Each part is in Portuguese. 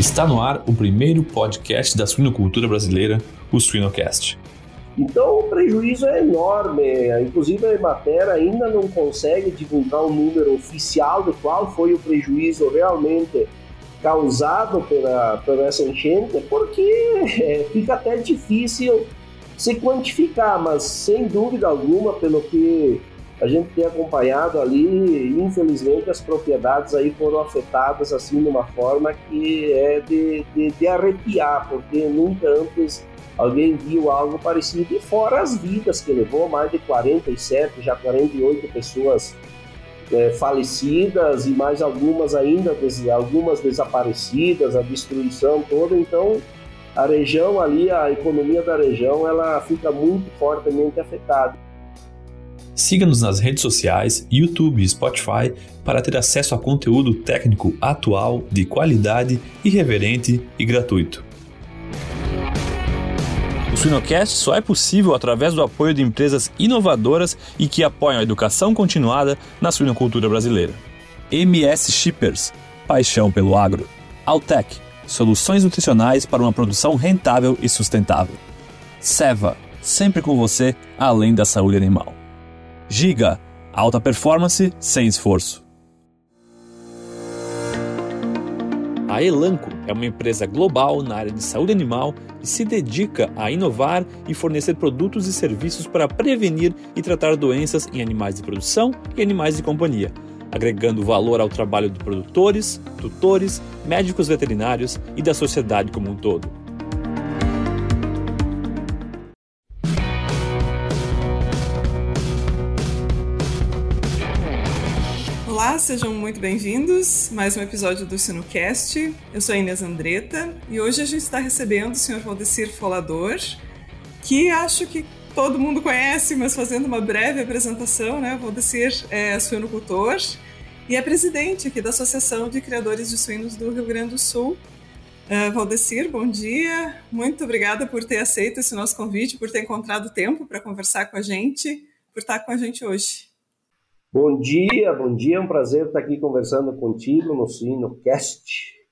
Está no ar o primeiro podcast da suinocultura brasileira, o Suinocast. Então o prejuízo é enorme. Inclusive a Emater ainda não consegue divulgar um número oficial de qual foi o prejuízo realmente causado pela, pela essa enchente, porque é, fica até difícil se quantificar, mas sem dúvida alguma, pelo que a gente tem acompanhado ali, infelizmente as propriedades aí foram afetadas assim de uma forma que é de, de, de arrepiar, porque nunca antes alguém viu algo parecido, e fora as vidas que levou, mais de 47, já 48 pessoas é, falecidas e mais algumas ainda, algumas desaparecidas, a destruição toda, então a região ali, a economia da região, ela fica muito fortemente afetada. Siga-nos nas redes sociais, YouTube e Spotify para ter acesso a conteúdo técnico atual, de qualidade, irreverente e gratuito. O Suinocast só é possível através do apoio de empresas inovadoras e que apoiam a educação continuada na suinocultura brasileira. MS Shippers, paixão pelo agro. Altec, soluções nutricionais para uma produção rentável e sustentável. Seva, sempre com você, além da saúde animal. Giga, alta performance sem esforço. A Elanco é uma empresa global na área de saúde animal e se dedica a inovar e fornecer produtos e serviços para prevenir e tratar doenças em animais de produção e animais de companhia, agregando valor ao trabalho de produtores, tutores, médicos veterinários e da sociedade como um todo. Sejam muito bem-vindos. Mais um episódio do SinoCast. Eu sou a Inês Andretta e hoje a gente está recebendo o Sr. Valdecir Folador, que acho que todo mundo conhece, mas fazendo uma breve apresentação, né? Valdecir é suinocultor e é presidente aqui da Associação de Criadores de Suínos do Rio Grande do Sul. Uh, Valdecir, bom dia. Muito obrigada por ter aceito esse nosso convite, por ter encontrado tempo para conversar com a gente, por estar com a gente hoje. Bom dia, bom dia, é um prazer estar aqui conversando contigo no SuinoCast,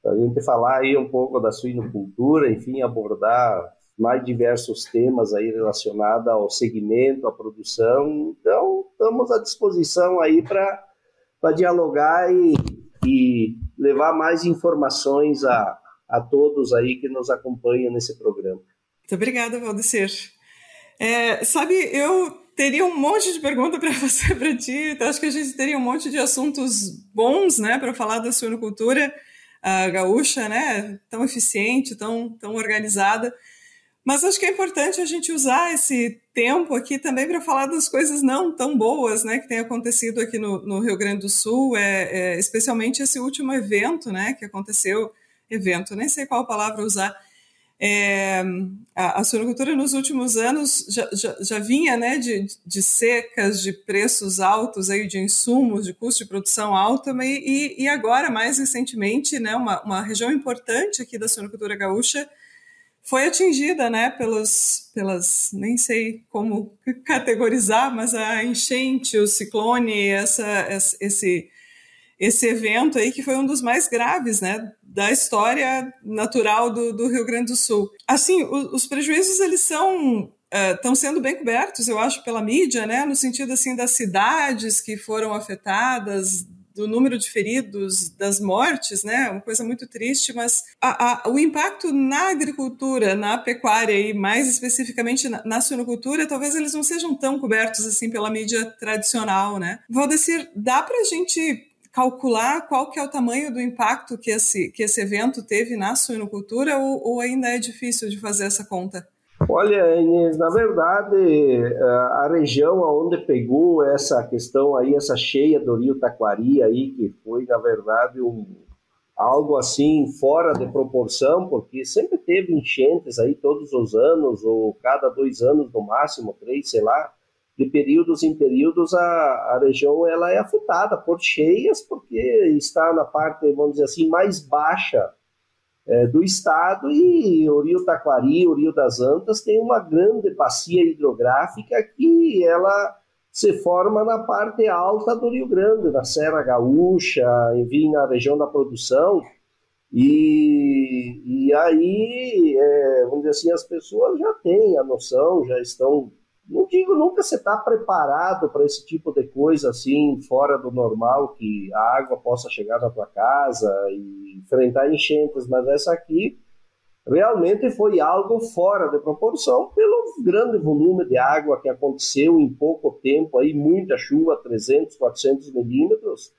para a gente falar aí um pouco da suinocultura, enfim, abordar mais diversos temas aí relacionados ao segmento, à produção. Então, estamos à disposição aí para dialogar e, e levar mais informações a, a todos aí que nos acompanham nesse programa. Muito obrigada, Valdecir. É, sabe, eu teria um monte de pergunta para fazer para ti. Então, acho que a gente teria um monte de assuntos bons, né, para falar da suinocultura uh, gaúcha, né, tão eficiente, tão, tão organizada. Mas acho que é importante a gente usar esse tempo aqui também para falar das coisas não tão boas, né, que tem acontecido aqui no, no Rio Grande do Sul, é, é, especialmente esse último evento, né, que aconteceu, evento, nem sei qual palavra usar, é, a, a suinocultura nos últimos anos já, já, já vinha né, de, de, secas, de preços altos, aí, de insumos, de custo de produção alto, e, e agora, mais recentemente, né, uma, uma região importante aqui da suinocultura gaúcha foi atingida né, pelos, pelas, nem sei como categorizar, mas a enchente, o ciclone, essa, esse esse evento aí que foi um dos mais graves, né, da história natural do, do Rio Grande do Sul. Assim, o, os prejuízos eles são estão uh, sendo bem cobertos, eu acho, pela mídia, né, no sentido assim das cidades que foram afetadas, do número de feridos, das mortes, né? Uma coisa muito triste, mas a, a, o impacto na agricultura, na pecuária e mais especificamente na, na suinocultura, talvez eles não sejam tão cobertos assim pela mídia tradicional, né? Valdecir, dá para a gente calcular qual que é o tamanho do impacto que esse, que esse evento teve na suinocultura ou, ou ainda é difícil de fazer essa conta? Olha, Inês, na verdade, eh, a região onde pegou essa questão aí, essa cheia do rio Taquari aí, que foi, na verdade, um, algo assim fora de proporção, porque sempre teve enchentes aí todos os anos, ou cada dois anos no máximo, três, sei lá, de períodos em períodos a, a região ela é afetada por cheias porque está na parte vamos dizer assim mais baixa é, do estado e o Rio Taquari, o Rio das Antas tem uma grande bacia hidrográfica que ela se forma na parte alta do Rio Grande, na Serra Gaúcha, enfim, na região da produção. E, e aí, é, vamos dizer assim, as pessoas já têm a noção, já estão. Não digo nunca você está preparado para esse tipo de coisa assim, fora do normal, que a água possa chegar na tua casa e enfrentar enchentes, mas essa aqui realmente foi algo fora de proporção pelo grande volume de água que aconteceu em pouco tempo, aí muita chuva, 300, 400 milímetros,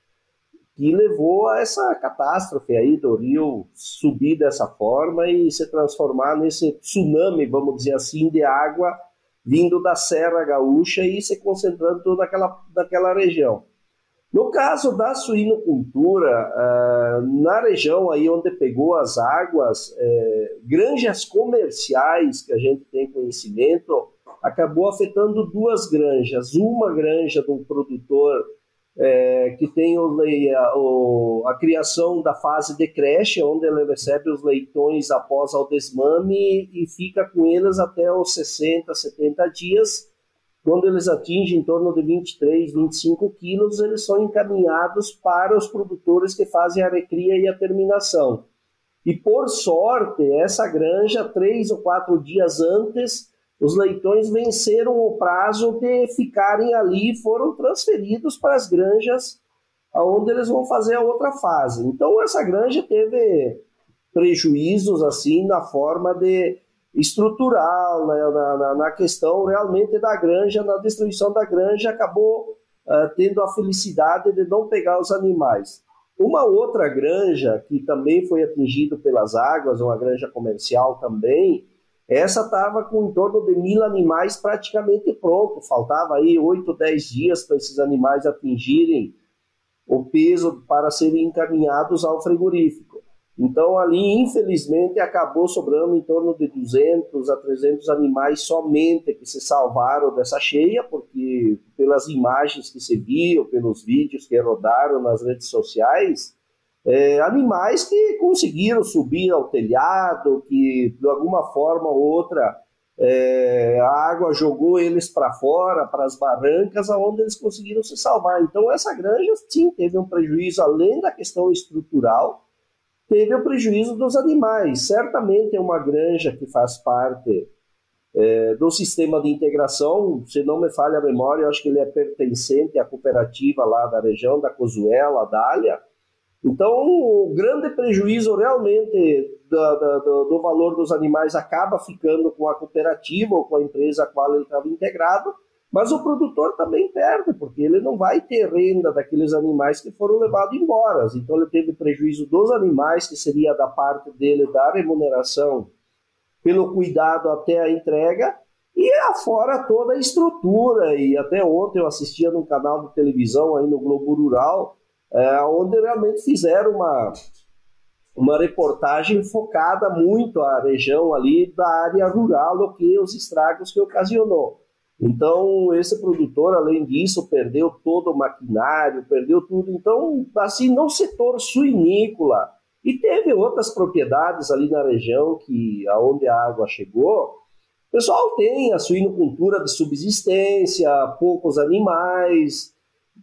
que levou a essa catástrofe aí do rio subir dessa forma e se transformar nesse tsunami, vamos dizer assim, de água vindo da Serra Gaúcha e se concentrando toda aquela, naquela região. No caso da suinocultura, uh, na região aí onde pegou as águas, eh, granjas comerciais que a gente tem conhecimento, acabou afetando duas granjas. Uma granja de um produtor é, que tem o, a, o, a, criação da fase de creche, onde ele recebe os leitões após o desmame e fica com eles até os 60, 70 dias. Quando eles atingem em torno de 23, 25 quilos, eles são encaminhados para os produtores que fazem a recria e a terminação. E por sorte, essa granja, três ou quatro dias antes, os leitões venceram o prazo de ficarem ali e foram transferidos para as granjas onde eles vão fazer a outra fase. Então essa granja teve prejuízos assim na forma de estrutural, né, na, na, na, questão realmente da granja, na destruição da granja, acabou uh, tendo a felicidade de não pegar os animais. Uma outra granja que também foi atingida pelas águas, uma granja comercial também, essa estava com em torno de mil animais praticamente pronto. Faltava aí 8, 10 dias para esses animais atingirem o peso para serem encaminhados ao frigorífico. Então ali, infelizmente, acabou sobrando em torno de 200 a 300 animais somente que se salvaram dessa cheia, porque pelas imagens que se viam, pelos vídeos que rodaram nas redes sociais, é, animais que conseguiram subir ao telhado, que de alguma forma ou outra é, a água jogou eles para fora, para as barrancas, aonde eles conseguiram se salvar. Então essa granja sim teve um prejuízo além da questão estrutural, teve o prejuízo dos animais. Certamente é uma granja que faz parte é, do sistema de integração, se não me falha a memória, eu acho que ele é pertencente à cooperativa lá da região da Cozuela, Dália, então, o grande prejuízo realmente do, do, do, valor dos animais acaba ficando com a cooperativa ou com a empresa a qual ele estava integrado, mas o produtor também perde, porque ele não vai ter renda daqueles animais que foram levados embora. Então, ele teve prejuízo dos animais, que seria da parte dele da remuneração pelo cuidado até a entrega, e afora toda a estrutura. E até ontem eu assistia num canal de televisão aí no Globo Rural é, onde realmente fizeram uma, uma reportagem focada muito a região ali da área rural, o que os estragos que ocasionou. Então, esse produtor, além disso, perdeu todo o maquinário, perdeu tudo. Então, assim, no setor suinícola, e teve outras propriedades ali na região que aonde a água chegou, o pessoal tem a suinocultura de subsistência, poucos animais,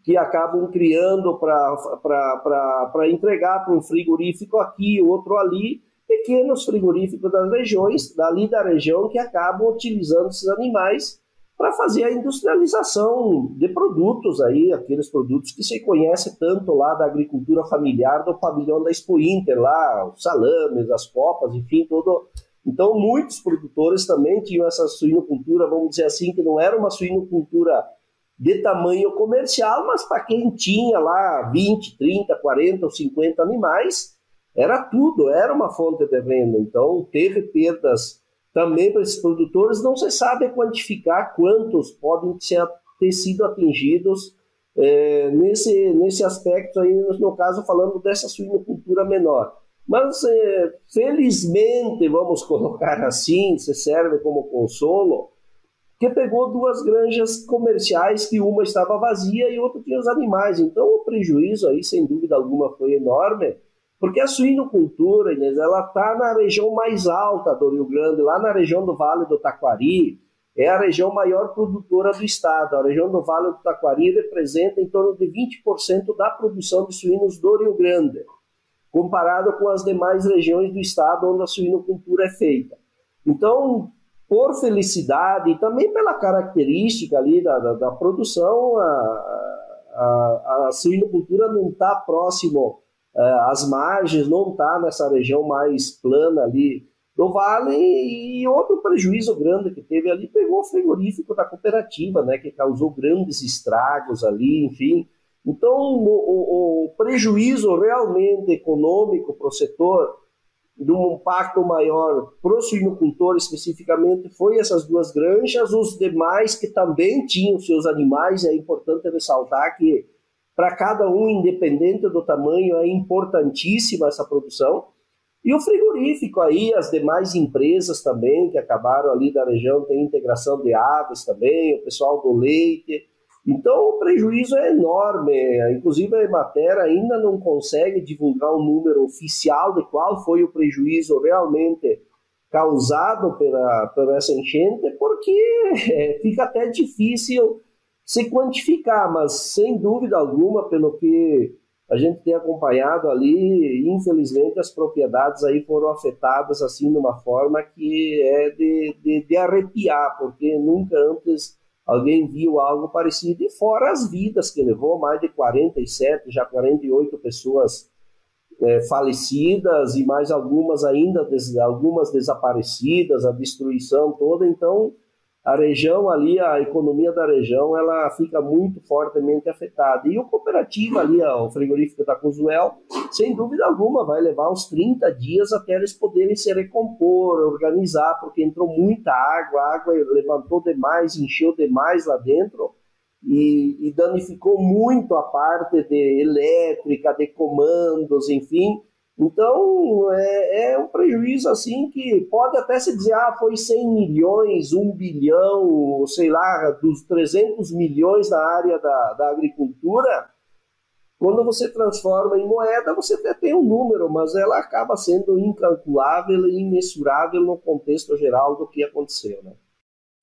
que acabam criando para entregar para um frigorífico aqui, outro ali, pequenos frigoríficos das regiões, dali da região, que acabam utilizando esses animais para fazer a industrialização de produtos aí, aqueles produtos que se conhece tanto lá da agricultura familiar do pavilhão da Expo Inter, lá, os salames, as copas, enfim, todo. Então, muitos produtores também tinham essa suinocultura, vamos dizer assim, que não era uma suinocultura de tamanho comercial, mas para quem tinha lá 20, 30, 40 ou 50 animais, era tudo, era uma fonte de renda. Então, teve perdas também para esses produtores. Não se sabe quantificar quantos podem ter sido atingidos é, nesse, nesse aspecto, aí, no caso, falando dessa suinocultura menor. Mas, é, felizmente, vamos colocar assim, se serve como consolo, que pegou duas granjas comerciais que uma estava vazia e outra tinha os animais. Então o prejuízo aí, sem dúvida alguma, foi enorme, porque a suinocultura, Inês, ela está na região mais alta do Rio Grande, lá na região do Vale do Taquari, é a região maior produtora do estado. A região do Vale do Taquari representa em torno de 20% da produção de suínos do Rio Grande comparado com as demais regiões do estado onde a suinocultura é feita. Então, por felicidade e também pela característica ali da, da, da produção, a, a, a suinocultura não está próximo uh, às margens, não está nessa região mais plana ali do vale e outro prejuízo grande que teve ali pegou o frigorífico da cooperativa, né, que causou grandes estragos ali, enfim. Então, o, o, o prejuízo realmente econômico para o setor de um impacto maior para o suinocultor especificamente foi essas duas granjas, os demais que também tinham seus animais, é importante ressaltar que para cada um, independente do tamanho, é importantíssima essa produção. E o frigorífico aí, as demais empresas também que acabaram ali da região, tem integração de aves também, o pessoal do leite. Então o prejuízo é enorme. Inclusive a Emater ainda não consegue divulgar um número oficial de qual foi o prejuízo realmente causado pela, pela essa enchente, porque é, fica até difícil se quantificar, mas sem dúvida alguma, pelo que a gente tem acompanhado ali, infelizmente as propriedades aí foram afetadas assim de uma forma que é de, de, de arrepiar, porque nunca antes alguém viu algo parecido, e fora as vidas que levou, mais de 47, já 48 pessoas é, falecidas e mais algumas ainda, des, algumas desaparecidas, a destruição toda, então a região ali, a economia da região, ela fica muito fortemente afetada. E o cooperativo ali, o frigorífico da Cozuel, sem dúvida alguma, vai levar uns 30 dias até eles poderem se recompor, organizar, porque entrou muita água, a água levantou demais, encheu demais lá dentro e, e danificou muito a parte de elétrica, de comandos, enfim, então, é, é, um prejuízo assim que pode até se dizer, ah, foi 100 milhões, 1 bilhão, sei lá, dos 300 milhões na área da, da agricultura. Quando você transforma em moeda, você até tem um número, mas ela acaba sendo incalculável e imensurável no contexto geral do que aconteceu, né?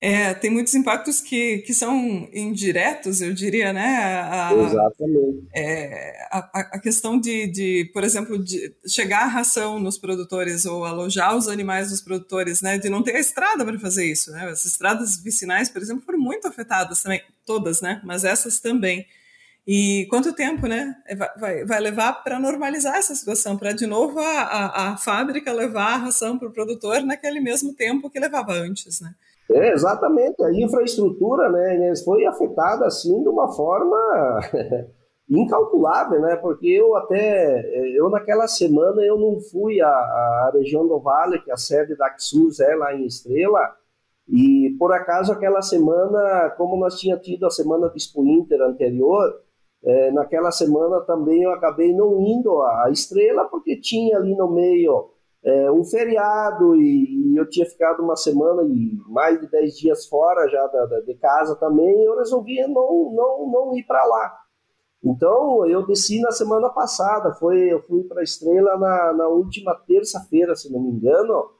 É, tem muitos impactos que, que são indiretos, eu diria, né? A, Exatamente. É, a, a, questão de, de, por exemplo, de chegar a ração nos produtores ou alojar os animais dos produtores, né? De não ter a estrada para fazer isso, né? As estradas vicinais, por exemplo, foram muito afetadas também, todas, né? Mas essas também. E quanto tempo, né? Vai, vai levar para normalizar essa situação, para de novo a, a, a fábrica levar a ração para o produtor naquele mesmo tempo que levava antes, né? É, exatamente, a infraestrutura né, foi afetada assim de uma forma incalculável, né? Porque eu até, eu naquela semana eu não fui à, à região do Vale, que é a sede da Axus é lá em Estrela, e por acaso aquela semana, como nós tinha tido a semana do Expo Inter anterior, é, naquela semana também eu acabei não indo à Estrela, porque tinha ali no meio é, um feriado e, e, eu tinha ficado uma semana e mais de 10 dias fora já da, da, de casa também, eu resolvi não, não, não ir para lá. Então eu desci na semana passada, foi, eu fui para a Estrela na, na última terça-feira, se não me engano.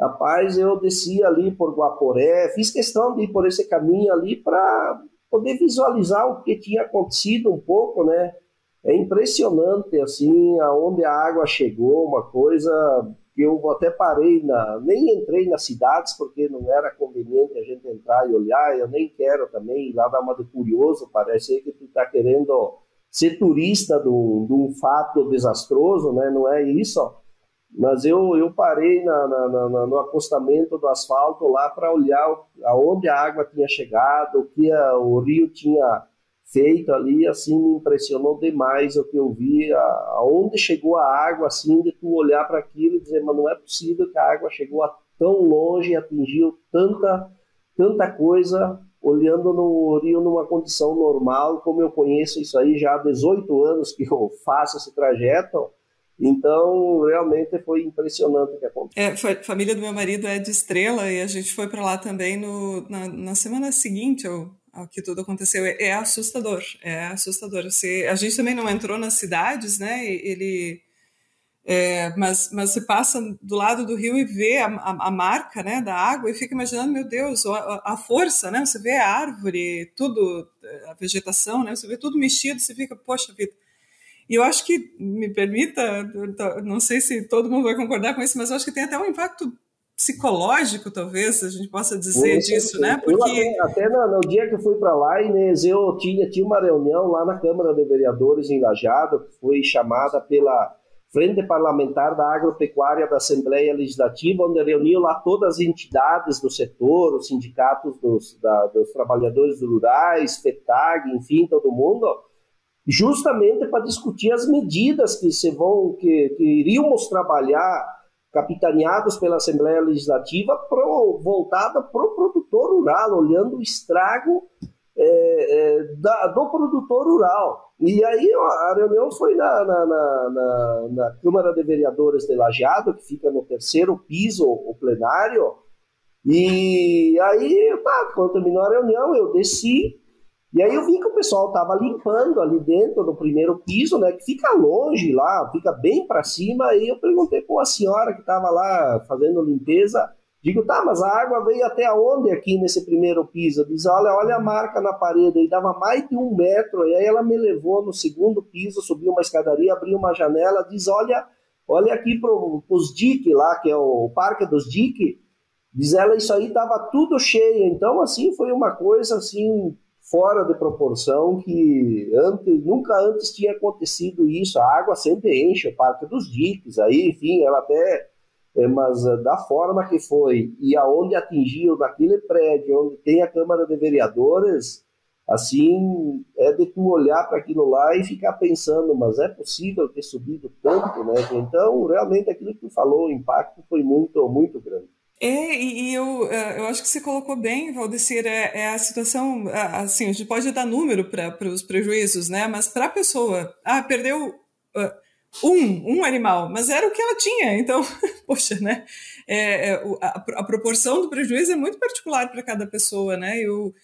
Rapaz, eu desci ali por Guaporé, fiz questão de ir por esse caminho ali para poder visualizar o que tinha acontecido um pouco, né? É impressionante assim aonde a água chegou, uma coisa eu até parei, na, nem entrei nas cidades, porque não era conveniente a gente entrar e olhar, eu nem quero também ir lá dar uma de curioso, parece que tu está querendo ser turista de um, fato desastroso, né? não é isso, mas eu, eu parei na, na, na, no acostamento do asfalto lá para olhar aonde a água tinha chegado, o que a, o rio tinha feito ali, assim, me impressionou demais o que eu vi, aonde chegou a água, assim, de tu olhar para aquilo e dizer, mas não é possível que a água chegou a tão longe e atingiu tanta, tanta coisa, olhando no Rio numa condição normal, como eu conheço isso aí já há 18 anos que eu faço esse trajeto, então, realmente foi impressionante o que aconteceu. É, foi, família do meu marido é de Estrela e a gente foi para lá também no, na, na semana seguinte, ou que tudo aconteceu é, é, assustador, é assustador. Você, a gente também não entrou nas cidades, né? Ele, é, mas, mas você passa do lado do rio e vê a, a, a, marca, né, da água e fica imaginando, meu Deus, a, a, força, né? Você vê a árvore, tudo, a vegetação, né? Você vê tudo mexido, você fica, poxa vida. E eu acho que, me permita, não sei se todo mundo vai concordar com isso, mas eu acho que tem até um impacto psicológico, talvez, a gente possa dizer disso, né? Porque... Eu até, no, no, dia que eu fui para lá, Inês, eu tinha, tinha uma reunião lá na Câmara de Vereadores em Lajado, que foi chamada pela Frente Parlamentar da Agropecuária da Assembleia Legislativa, onde reuniu lá todas as entidades do setor, os sindicatos dos, da, dos trabalhadores rurais, FETAG, enfim, todo mundo, justamente para discutir as medidas que se vão, que, que iríamos trabalhar, capitaneados pela Assembleia Legislativa, pro, voltada para o produtor rural, olhando o estrago é, é, da, do produtor rural. E aí a reunião foi na, na, na, na, Câmara de Vereadores de Lajeado, que fica no terceiro piso, o plenário. E aí, tá, quando terminou a reunião, eu desci. E aí eu vi que o pessoal estava limpando ali dentro do primeiro piso, né? Que fica longe lá, fica bem para cima. E eu perguntei para uma senhora que estava lá fazendo limpeza Digo, tá, mas a água veio até onde aqui nesse primeiro piso? Diz, olha, olha a marca na parede, e dava mais de um metro, e aí ela me levou no segundo piso, subiu uma escadaria, abriu uma janela, diz, olha, olha aqui para os diques lá, que é o Parque dos Diques, diz ela, isso aí tava tudo cheio, então assim, foi uma coisa assim, fora de proporção, que antes, nunca antes tinha acontecido isso, a água sempre enche o Parque dos Diques, aí, enfim, ela até é, mas uh, da forma que foi e aonde atingiu naquele prédio, onde tem a Câmara de Vereadores, assim, é de tu olhar para aquilo lá e ficar pensando, mas é possível ter subido tanto, né? Então, realmente, aquilo que tu falou, o impacto foi muito, muito grande. É, e, eu, é, eu acho que você colocou bem, Valdecir, é, é a situação, assim, a gente pode dar número para os prejuízos, né? Mas para a pessoa, ah, perdeu... Uh, um, um animal, mas era o que ela tinha. Então, poxa, né? É, é a, a, proporção do prejuízo é muito particular para cada pessoa, né? Eu,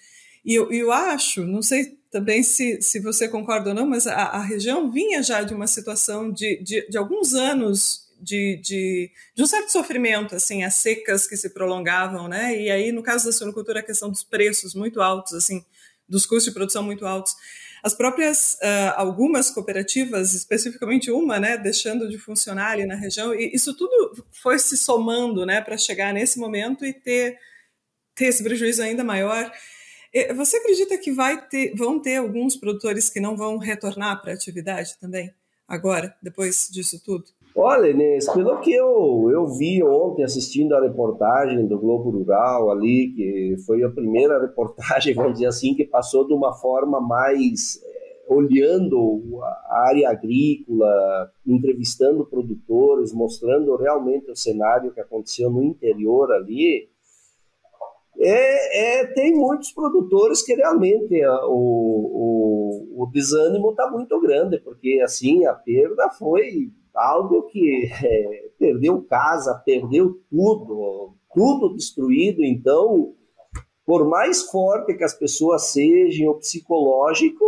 e eu, eu acho, não sei também se, se você concorda ou não, mas a, a região vinha já de uma situação de, de, de alguns anos de, de, de, um certo sofrimento, assim, as secas que se prolongavam, né? E aí, no caso da suinocultura, a questão dos preços muito altos, assim, dos custos de produção muito altos. As próprias, uh, algumas cooperativas, especificamente uma, né, deixando de funcionar ali na região, e isso tudo foi se somando, né, para chegar nesse momento e ter, ter esse prejuízo ainda maior. Você acredita que vai ter, vão ter alguns produtores que não vão retornar para a atividade também, agora, depois disso tudo? Olha, Inês, pelo que eu, eu vi ontem assistindo a reportagem do Globo Rural ali, que foi a primeira reportagem, vamos dizer assim, que passou de uma forma mais é, olhando a área agrícola, entrevistando produtores, mostrando realmente o cenário que aconteceu no interior ali, é, é, tem muitos produtores que realmente o, o, o desânimo está muito grande, porque assim a perda foi algo que é, perdeu casa, perdeu tudo, tudo destruído. Então, por mais forte que as pessoas sejam, o psicológico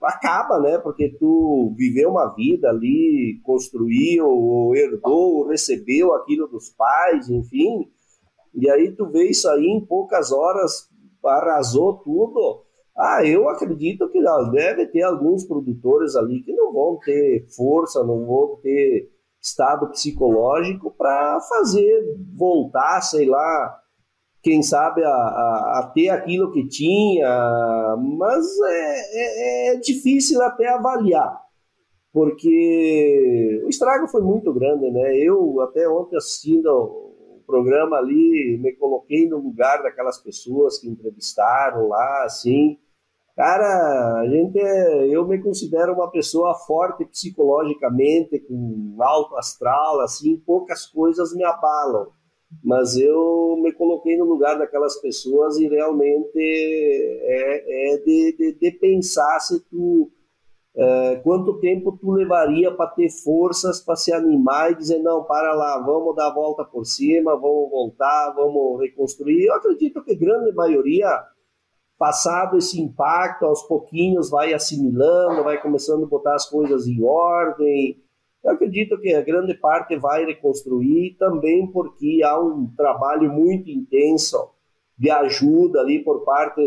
acaba, né? Porque tu viveu uma vida ali, construiu, herdou, recebeu aquilo dos pais, enfim. E aí tu vê isso aí em poucas horas, arrasou tudo. Ah, eu acredito que deve ter alguns produtores ali que não vão ter força, não vão ter estado psicológico para fazer voltar, sei lá, quem sabe a, a, a, ter aquilo que tinha, mas é, é, é, difícil até avaliar, porque o estrago foi muito grande, né? Eu até ontem assistindo programa ali, me coloquei no lugar daquelas pessoas que entrevistaram lá, assim, Cara, a gente é, eu me considero uma pessoa forte psicologicamente, com alto astral, assim, poucas coisas me abalam. Mas eu me coloquei no lugar daquelas pessoas e realmente é, é de, de, de, pensar se tu é, quanto tempo tu levaria para ter forças para se animar e dizer não, para lá, vamos dar a volta por cima, vamos voltar, vamos reconstruir. Eu acredito que a grande maioria passado esse impacto, aos pouquinhos vai assimilando, vai começando a botar as coisas em ordem. Eu acredito que a grande parte vai reconstruir também porque há um trabalho muito intenso de ajuda ali por parte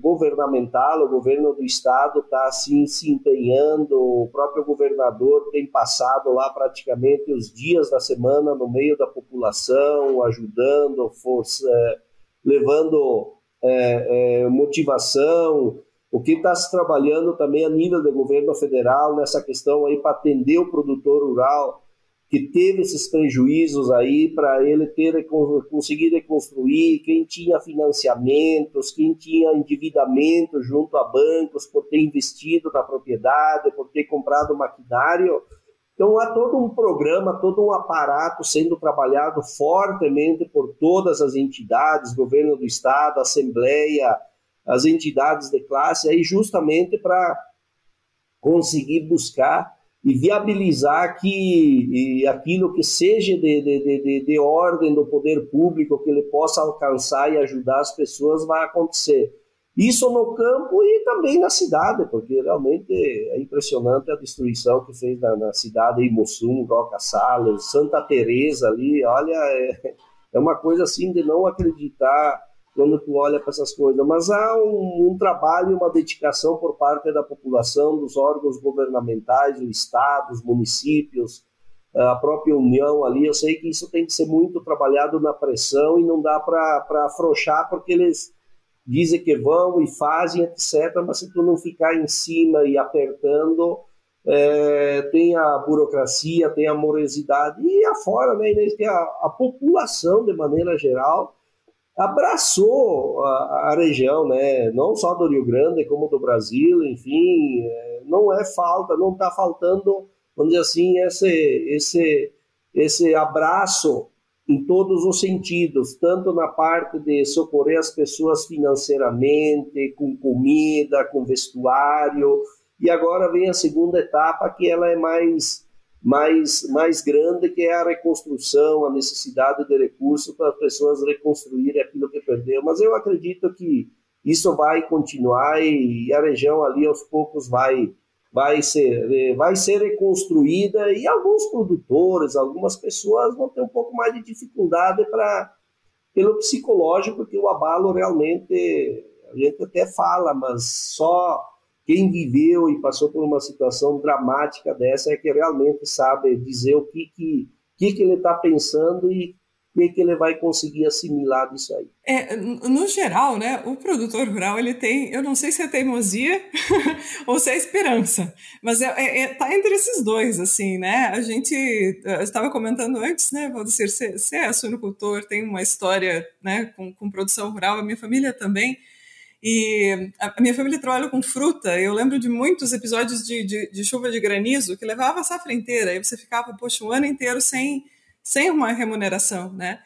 governamental, o governo do estado está assim se empenhando, o próprio governador tem passado lá praticamente os dias da semana no meio da população, ajudando, força, é, levando é, é, motivação, o que está se trabalhando também a nível do governo federal nessa questão aí para atender o produtor rural, que teve esses prejuízos aí para ele ter conseguir reconstruir, quem tinha financiamentos, quem tinha endividamento junto a bancos por ter investido na propriedade, por ter comprado maquinário. Então há todo um programa, todo um aparato sendo trabalhado fortemente por todas as entidades, governo do estado, assembleia, as entidades de classe, aí justamente para conseguir buscar e viabilizar que aquilo que seja de, de, de, de, ordem do poder público, que ele possa alcançar e ajudar as pessoas, vai acontecer. Isso no campo e também na cidade, porque realmente é impressionante a destruição que fez na, na cidade de Mussum, Roca Salles, Santa Teresa ali, olha, é, é uma coisa assim de não acreditar quando tu olha para essas coisas. Mas há um, um trabalho e uma dedicação por parte da população, dos órgãos governamentais, o Estado, os municípios, a própria União ali. Eu sei que isso tem que ser muito trabalhado na pressão e não dá para afrouxar, porque eles dizem que vão e fazem, etc. Mas se tu não ficar em cima e apertando, é, tem a burocracia, tem a morosidade e afora, né, a, a população de maneira geral abraçou a, a, região, né? não só do Rio Grande, como do Brasil, enfim, é, não é falta, não está faltando, vamos dizer assim, esse, esse, esse abraço em todos os sentidos, tanto na parte de socorrer as pessoas financeiramente, com comida, com vestuário, e agora vem a segunda etapa que ela é mais mais, mais grande, que é a reconstrução, a necessidade de recursos para as pessoas reconstruírem aquilo que perdeu. Mas eu acredito que isso vai continuar e a região ali aos poucos vai vai ser vai ser reconstruída e alguns produtores, algumas pessoas vão ter um pouco mais de dificuldade para pelo psicológico que o abalo realmente a gente até fala, mas só quem viveu e passou por uma situação dramática dessa é que realmente sabe dizer o que, que, que, que ele está pensando e o que, ele vai conseguir assimilar disso aí. É, no geral, né, o produtor rural ele tem, eu não sei se é teimosia ou se é esperança, mas é, é, é, tá entre esses dois, assim, né? A gente estava comentando antes, né, Valdecir, você, você é suinocultor, tem uma história, né, com, com produção rural, a minha família também. E a minha família trabalha com fruta. Eu lembro de muitos episódios de, de, de, chuva de granizo que levava a safra inteira. E você ficava, poxa, um ano inteiro sem, sem uma remuneração, né?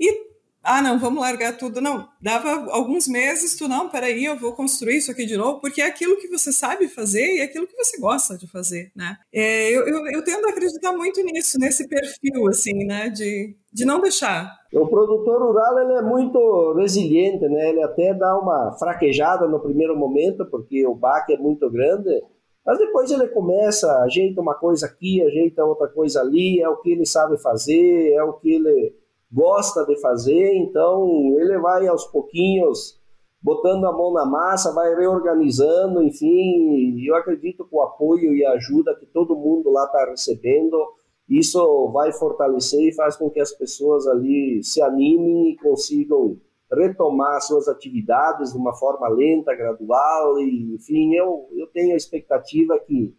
E ah, não, vamos largar tudo. Não, dava alguns meses, tu, não, peraí, eu vou construir isso aqui de novo, porque é aquilo que você sabe fazer e é aquilo que você gosta de fazer, né? É, eu, eu, eu, tendo a acreditar muito nisso, nesse perfil, assim, né, de, de não deixar. O produtor rural, ele é muito resiliente, né? Ele até dá uma fraquejada no primeiro momento, porque o baque é muito grande, mas depois ele começa, ajeita uma coisa aqui, ajeita outra coisa ali, é o que ele sabe fazer, é o que ele gosta de fazer, então ele vai aos pouquinhos botando a mão na massa, vai reorganizando, enfim, eu acredito que o apoio e a ajuda que todo mundo lá está recebendo, isso vai fortalecer e faz com que as pessoas ali se animem e consigam retomar suas atividades de uma forma lenta, gradual, e, enfim, eu, eu tenho a expectativa que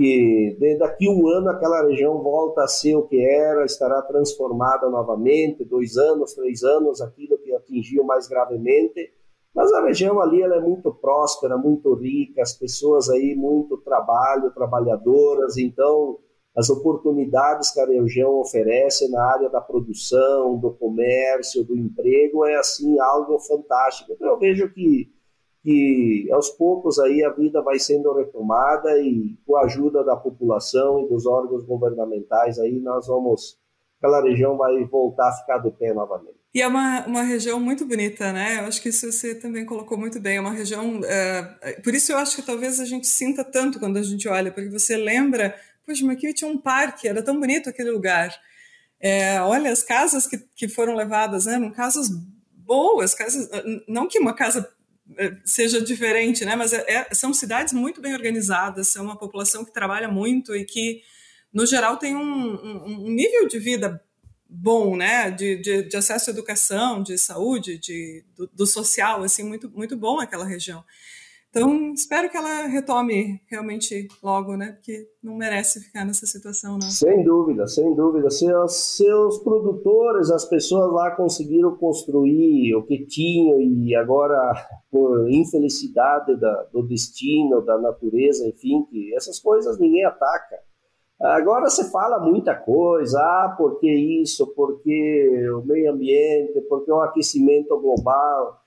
que daqui um ano aquela região volta a ser o que era, estará transformada novamente, dois anos, três anos, aquilo que atingiu mais gravemente. Mas a região ali ela é muito próspera, muito rica, as pessoas aí muito trabalho, trabalhadoras, então as oportunidades que a região oferece na área da produção, do comércio, do emprego é assim algo fantástico. Então, eu vejo que que aos poucos aí a vida vai sendo retomada e com a ajuda da população e dos órgãos governamentais aí nós vamos aquela região vai voltar a ficar de pé novamente. E é uma, uma região muito bonita, né? Eu acho que isso você também colocou muito bem. É uma região. É, por isso eu acho que talvez a gente sinta tanto quando a gente olha, porque você lembra, poxa, mas aqui tinha um parque, era tão bonito aquele lugar. É, olha as casas que, que foram levadas, né? Eram casas boas, casas, não que uma casa seja diferente, né? Mas é, é, são cidades muito bem organizadas, são uma população que trabalha muito e que, no geral, tem um, um, um nível de vida bom, né? De, de, de, acesso à educação, de saúde, de, do, do, social, assim, muito, muito bom aquela região. Então, espero que ela retome realmente logo, né? Porque não merece ficar nessa situação, não. Sem dúvida, sem dúvida. Seus, seus produtores, as pessoas lá conseguiram construir o que tinham e agora, por infelicidade da, do destino, da natureza, enfim, que essas coisas ninguém ataca. Agora você fala muita coisa, ah, porque isso, porque o meio ambiente, porque o aquecimento global.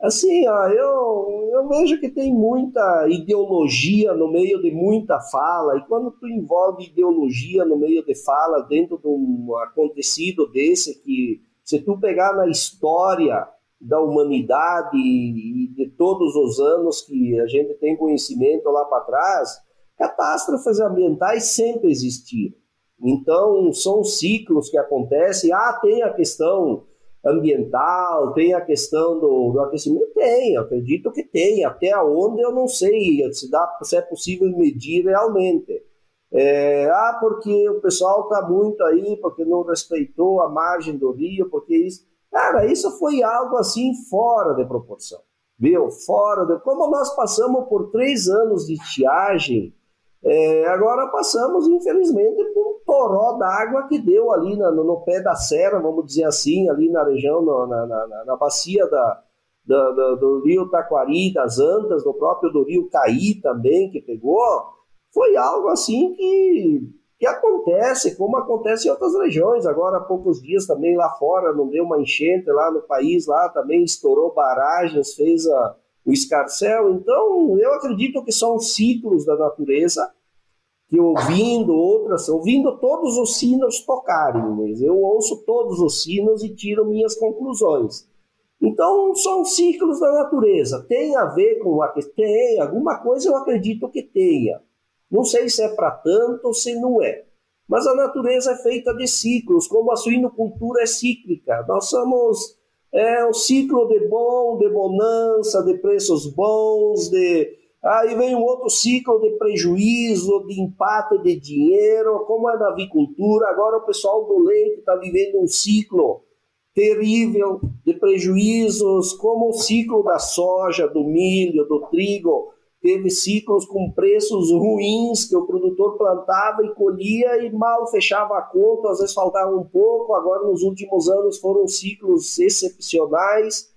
Assim, ó, eu, eu vejo que tem muita ideologia no meio de muita fala, e quando tu envolve ideologia no meio de fala, dentro de um acontecido desse, que se tu pegar na história da humanidade e de todos os anos que a gente tem conhecimento lá para trás, catástrofes ambientais sempre existiram. Então, são ciclos que acontecem. Ah, tem a questão ambiental, tem a questão do, do aquecimento? Tem, acredito que tem. Até onde eu não sei se, dá, se é possível medir realmente. É, ah, porque o pessoal está muito aí, porque não respeitou a margem do rio, porque isso. Cara, isso foi algo assim fora de proporção. Viu? Fora de. Como nós passamos por três anos de estiagem é, agora passamos, infelizmente, por um toró d'água que deu ali no, no, pé da serra, vamos dizer assim, ali na região, na, na, na, na bacia da, da, da, do rio Taquari, das Antas, do próprio do rio Caí também, que pegou. Foi algo assim que, que acontece, como acontece em outras regiões. Agora, há poucos dias também lá fora, não deu uma enchente lá no país, lá também estourou barragens, fez a o escarcel. Então, eu acredito que são ciclos da natureza que ouvindo outras, ouvindo todos os sinos tocarem, eu ouço todos os sinos e tiro minhas conclusões. Então, são ciclos da natureza. Tem a ver com a tem alguma coisa eu acredito que tenha. Não sei se é para tanto ou se não é. Mas a natureza é feita de ciclos, como a suinocultura é cíclica. Nós somos é um ciclo de bom, de bonança, de preços bons, de aí vem um outro ciclo de prejuízo, de empate de dinheiro, como é na avicultura. Agora o pessoal do leite está vivendo um ciclo terrível de prejuízos, como o ciclo da soja, do milho, do trigo teve ciclos com preços ruins que o produtor plantava e colhia e mal fechava a conta, às vezes faltava um pouco. Agora, nos últimos anos, foram ciclos excepcionais.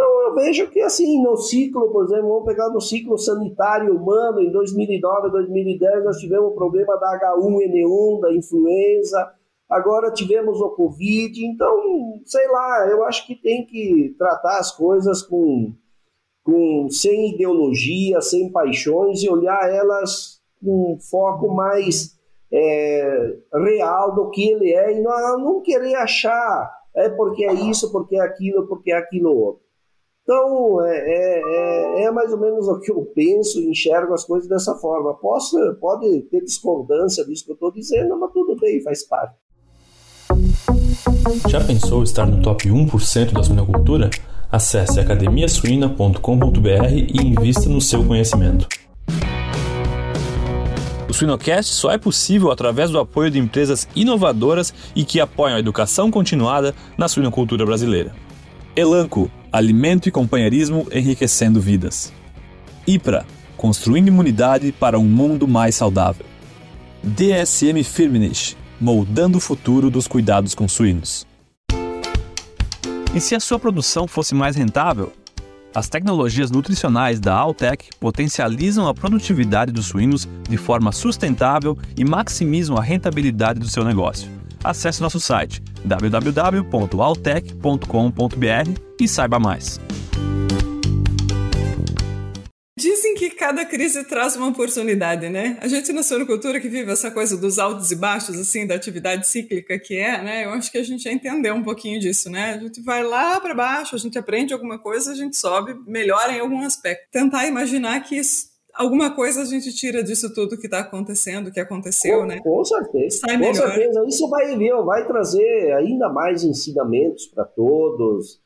Então, eu vejo que, assim, no ciclo, por exemplo, vamos pegar no ciclo sanitário humano, em 2009, 2010, nós tivemos o problema da H1N1, da influenza, agora tivemos o Covid. Então, sei lá, eu acho que tem que tratar as coisas com com, sem ideologia, sem paixões e olhar elas com um foco mais é, real do que ele é e não, não querer achar é porque é isso, porque é aquilo, porque é aquilo outro. Então, é, é, é, é, mais ou menos o que eu penso e enxergo as coisas dessa forma. Posso, pode ter discordância disso que eu estou dizendo, mas tudo bem, faz parte. Já pensou estar no top 1% da suinocultura? Acesse academiasuina.com.br e invista no seu conhecimento. O Suinocast só é possível através do apoio de empresas inovadoras e que apoiam a educação continuada na suinocultura brasileira. Elanco, alimento e companheirismo enriquecendo vidas. IPRA, construindo imunidade para um mundo mais saudável. DSM Firmenich, moldando o futuro dos cuidados com suínos. E se a sua produção fosse mais rentável? As tecnologias nutricionais da Altec potencializam a produtividade dos suínos de forma sustentável e maximizam a rentabilidade do seu negócio. Acesse nosso site www.altec.com.br e saiba mais. Dizem que cada crise traz uma oportunidade, né? A gente na suinocultura que vive essa coisa dos altos e baixos, assim, da atividade cíclica que é, né? Eu acho que a gente já entendeu um pouquinho disso, né? A gente vai lá para baixo, a gente aprende alguma coisa, a gente sobe, melhora em algum aspecto. Tentar imaginar que isso, alguma coisa a gente tira disso tudo que está acontecendo, que aconteceu, com, né? Com certeza. Sai com certeza. Isso vai, vai trazer ainda mais ensinamentos para todos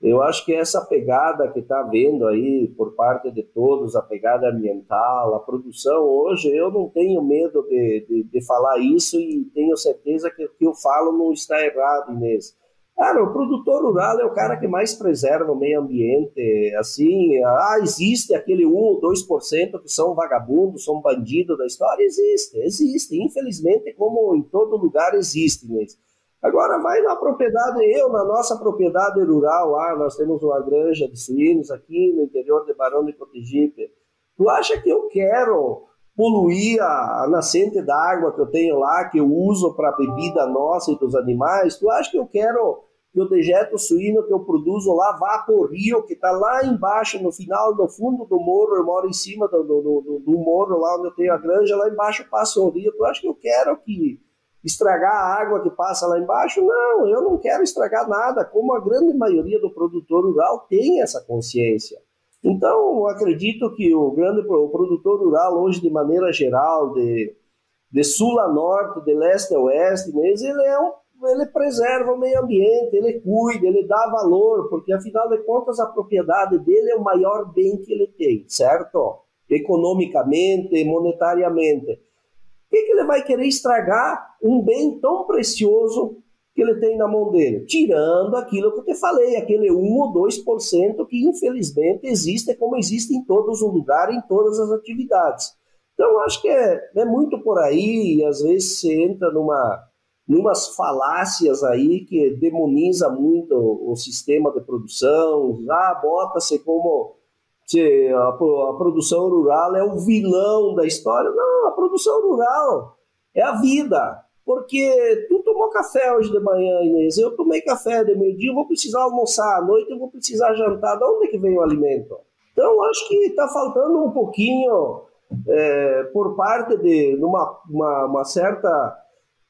Eu acho que essa pegada que está vendo aí por parte de todos, a pegada ambiental, a produção, hoje eu não tenho medo de, de, de falar isso e tenho certeza que o que eu falo não está errado, Inês. Cara, o produtor rural é o cara que mais preserva o meio ambiente. Assim, ah, existe aquele 1 ou 2% que são vagabundos, são bandidos da história? Existe, existe. Infelizmente, como em todo lugar, existe. Inês. Agora vai na propriedade, eu na nossa propriedade rural lá, nós temos uma granja de suínos aqui no interior de Barão de Cotegipe. Tu acha que eu quero poluir a nascente d'água que eu tenho lá, que eu uso para bebida nossa e dos animais? Tu acha que eu quero que o dejeto suíno que eu produzo lá vá para o rio, que está lá embaixo, no final, no fundo do morro, eu moro em cima do, do, do, do morro, lá onde eu tenho a granja, lá embaixo passa o rio. Tu acha que eu quero que estragar a água que passa lá embaixo? Não, eu não quero estragar nada, como a grande maioria do produtor rural tem essa consciência. Então, acredito que o grande o produtor rural hoje, de maneira geral, de, de sul a norte, de leste a oeste, mesmo, ele é um ele preserva o meio ambiente, ele cuida, ele dá valor, porque afinal de contas a propriedade dele é o maior bem que ele tem, certo? Economicamente, monetariamente que, que ele vai querer estragar um bem tão precioso que ele tem na mão dele? Tirando aquilo que eu te falei, aquele 1 ou 2% que infelizmente existe como existe em todos os lugares, em todas as atividades. Então, acho que é, é muito por aí, e às vezes você entra numa, numas falácias aí que demoniza muito o, sistema de produção, ah, bota-se como se a, a, produção rural é o vilão da história. Não, a produção rural é a vida. Porque tu tomou café hoje de manhã, Inês, eu tomei café de meio-dia, eu vou precisar almoçar à noite, eu vou precisar jantar. De onde é que vem o alimento? Então, acho que está faltando um pouquinho é, por parte de uma, uma, uma certa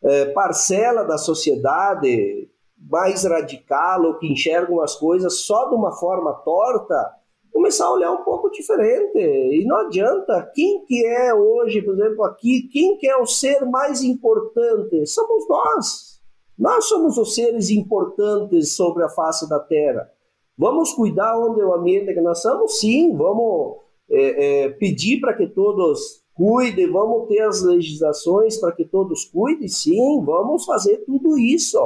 é, parcela da sociedade mais radical ou que enxergam as coisas só de uma forma torta, começar a olhar um pouco diferente. E não adianta, quem que é hoje, por exemplo, aqui, quem que é o ser mais importante? Somos nós. Nós somos os seres importantes sobre a face da Terra. Vamos cuidar onde o ambiente que nós estamos? Sim, vamos é, é, pedir para que todos cuidem, vamos ter as legislações para que todos cuidem? Sim, vamos fazer tudo isso.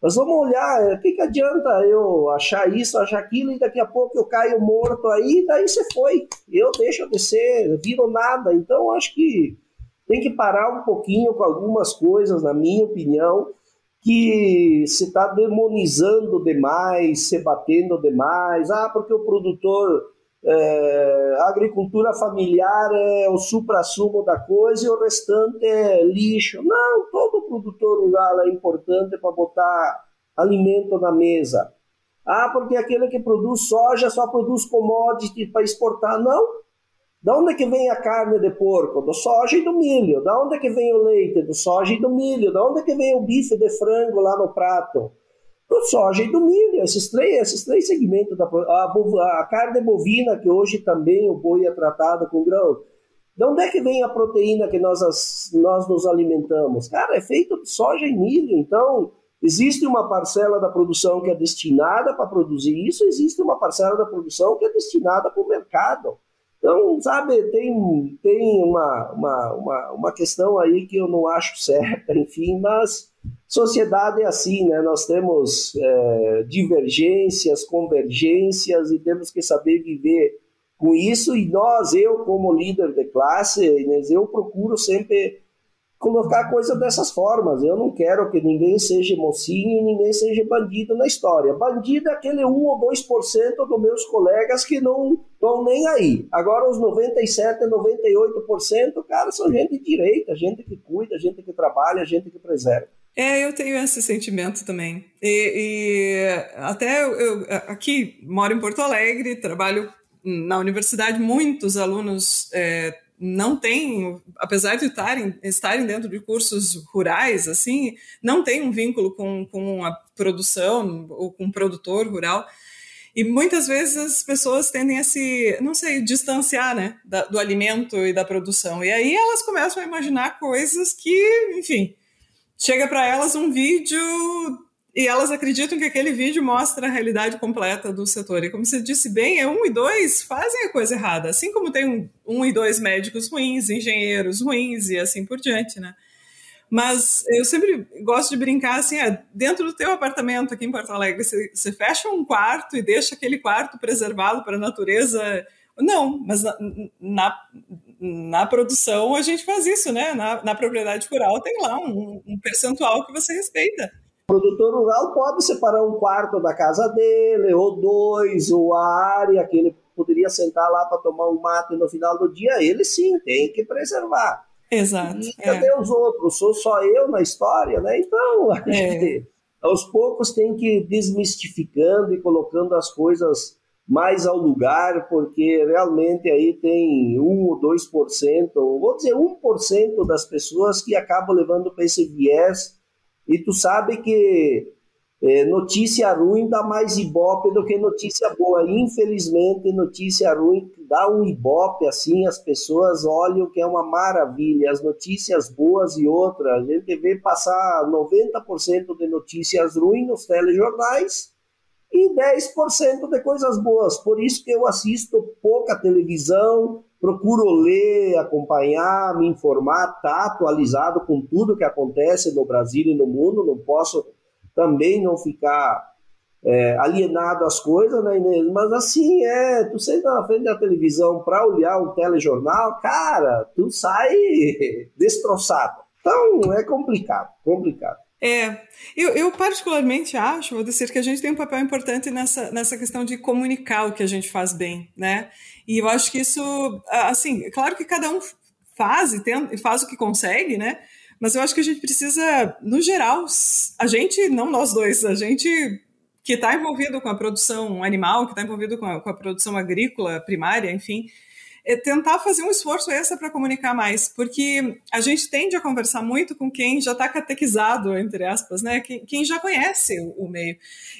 Nós vamos olhar, o que, que adianta eu achar isso, achar aquilo, e daqui a pouco eu caio morto aí, daí você foi. Eu deixo descer, viro nada. Então, acho que tem que parar um pouquinho com algumas coisas, na minha opinião, que se está demonizando demais, se batendo demais. Ah, porque o produtor é, a agricultura familiar é o supra-sumo da coisa e o restante é lixo. Não, todo produtor rural é importante para botar alimento na mesa. Ah, porque aquele que produz soja só produz commodity para exportar. Não. Da onde é que vem a carne de porco? Do soja e do milho. Da onde é que vem o leite? Do soja e do milho. Da onde é que vem o bife de frango lá no prato? Do soja e do milho, esses três, esses três segmentos da a, a carne bovina, que hoje também o boi é tratado com grão. De onde é que vem a proteína que nós, nós nos alimentamos? Cara, é feito de soja e milho, então existe uma parcela da produção que é destinada para produzir isso, existe uma parcela da produção que é destinada para o mercado. Então, sabe, tem, tem uma, uma, uma, uma questão aí que eu não acho certa, enfim, mas sociedade é assim, né? Nós temos é, divergências, convergências e temos que saber viver com isso. E nós, eu como líder de classe, Inês, eu procuro sempre colocar coisa dessas formas. Eu não quero que ninguém seja mocinho e ninguém seja bandido na história. Bandido é aquele 1 ou 2% dos meus colegas que não estão nem aí. Agora, os 97%, 98%, cara, são gente de direita, gente que cuida, gente que trabalha, gente que preserva. É, eu tenho esse sentimento também. E, e até eu, eu aqui moro em Porto Alegre, trabalho na universidade, muitos alunos é, não têm, apesar de estarem, estarem dentro de cursos rurais, assim, não tem um vínculo com, com a produção ou com o produtor rural. E muitas vezes as pessoas tendem a se, não sei, distanciar né, da, do alimento e da produção. E aí elas começam a imaginar coisas que, enfim, chega para elas um vídeo e elas acreditam que aquele vídeo mostra a realidade completa do setor. E como você disse bem, é um e dois fazem a coisa errada. Assim como tem um, um e dois médicos ruins, engenheiros ruins e assim por diante, né? Mas eu sempre gosto de brincar assim, é, dentro do teu apartamento aqui em Porto Alegre, você, você fecha um quarto e deixa aquele quarto preservado para a natureza. Não, mas na, na, na, produção a gente faz isso, né? Na, na propriedade rural tem lá um, um percentual que você respeita. O produtor rural pode separar um quarto da casa dele, ou dois, ou a área que ele poderia sentar lá para tomar um mate no final do dia, ele sim tem que preservar. Exato. E cadê é. os outros? Sou só eu na história, né? Então, a é. gente, aos poucos tem que ir desmistificando e colocando as coisas mais ao lugar, porque realmente aí tem 1 ou 2%, vou dizer 1% das pessoas que acabam levando para esse viés. E tu sabe que é, notícia ruim dá mais ibope do que notícia boa. Infelizmente, notícia ruim dá um ibope assim, as pessoas olham que é uma maravilha. As notícias boas e outras, a gente vê passar 90% de notícias ruins nos telejornais e 10% de coisas boas. Por isso que eu assisto pouca televisão, procuro ler, acompanhar, me informar, tá atualizado com tudo que acontece no Brasil e no mundo, não posso também não ficar é, alienado às coisas, né, Inês? Mas assim, é, tu senta na frente da televisão para olhar um telejornal, cara, tu sai destroçado. Então, é complicado, complicado. É, eu, eu, particularmente acho, vou dizer que a gente tem um papel importante nessa, nessa questão de comunicar o que a gente faz bem, né? E eu acho que isso, assim, claro que cada um faz e tem, faz o que consegue, né? Mas eu acho que a gente precisa, no geral, a gente, não nós dois, a gente que está envolvido com a produção animal, que está envolvido com a, com a, produção agrícola primária, enfim, é tentar fazer um esforço extra para comunicar mais, porque a gente tende a conversar muito com quem já está catequizado, entre aspas, né? Quem, quem já conhece o, o, meio.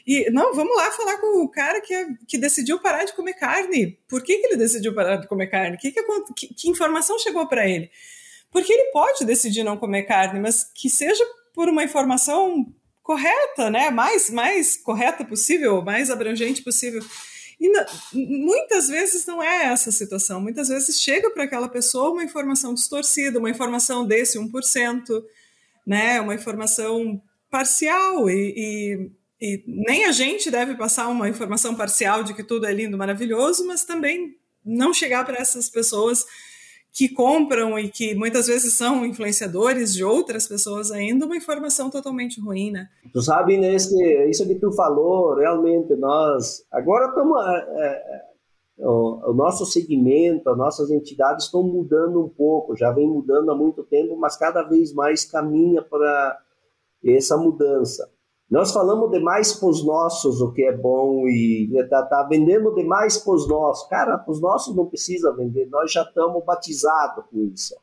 E não, vamos lá falar com o cara que, é, que decidiu parar de comer carne. Por que, que ele decidiu parar de comer carne? Que, que, que, informação chegou para ele? Porque ele pode decidir não comer carne, mas que seja por uma informação correta, né? Mais, mais correta possível, mais abrangente possível. E muitas vezes não é essa a situação. Muitas vezes chega para aquela pessoa uma informação distorcida, uma informação desse 1%, né? uma informação parcial. E, e, e nem a gente deve passar uma informação parcial de que tudo é lindo, maravilhoso, mas também não chegar para essas pessoas que compram e que muitas vezes são influenciadores de outras pessoas ainda, uma informação totalmente ruim, né? Tu sabe, Inês, que isso que tu falou, realmente, nós agora estamos... É, é, o, o, nosso segmento, as nossas entidades estão mudando um pouco, já vem mudando há muito tempo, mas cada vez mais caminha para essa mudança. Nós falamos demais para os nossos o que é bom e tá, tá vendendo demais para os nossos. Cara, para os nossos não precisa vender, nós já estamos batizados com isso.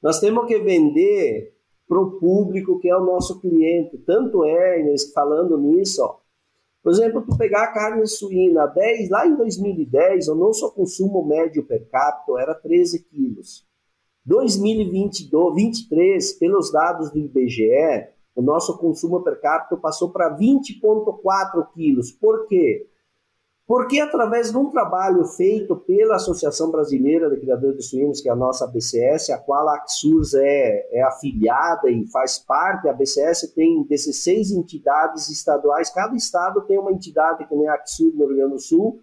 Nós temos que vender para o público que é o nosso cliente. Tanto é, Inês, falando nisso, ó, por exemplo, tu pegar a carne suína, 10, lá em 2010, o nosso consumo médio per capita era 13 quilos. 2023, pelos dados do IBGE, o nosso consumo per capita passou para 20,4 quilos. Por quê? Porque através de um trabalho feito pela Associação Brasileira de Criadores de Suínos, que é a nossa ABCS, a qual a Axurs é, é afiliada e faz parte, a ABCS tem 16 entidades estaduais, cada estado tem uma entidade que nem a Axurs no Rio Grande do Sul,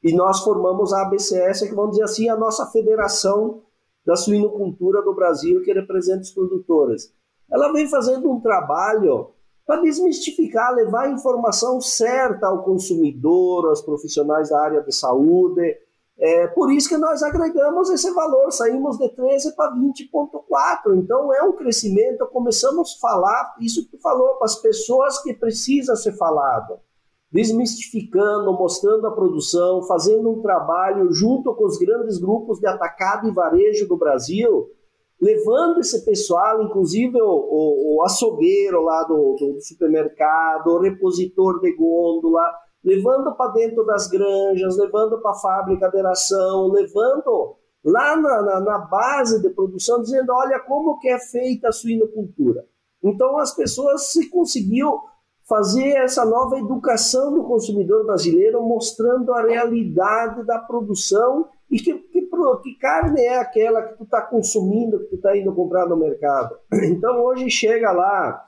e nós formamos a ABCS, que vamos dizer assim, a nossa federação da suinocultura do Brasil, que representa os produtores ela vem fazendo um trabalho para desmistificar, levar a informação certa ao consumidor, aos profissionais da área de saúde. É, por isso que nós agregamos esse valor, saímos de 13 para 20,4. Então é um crescimento, começamos a falar isso que tu falou para as pessoas que precisa ser falado, desmistificando, mostrando a produção, fazendo um trabalho junto com os grandes grupos de atacado e varejo do Brasil, levando esse pessoal, inclusive o, o, o açougueiro lá do, do, supermercado, o repositor de gôndola, levando para dentro das granjas, levando para a fábrica de ração, levando lá na, na, na, base de produção, dizendo, olha como que é feita a suinocultura. Então as pessoas se conseguiu fazer essa nova educação do consumidor brasileiro, mostrando a realidade da produção e que, que, que carne é aquela que tu está consumindo, que tu está indo comprar no mercado. Então hoje chega lá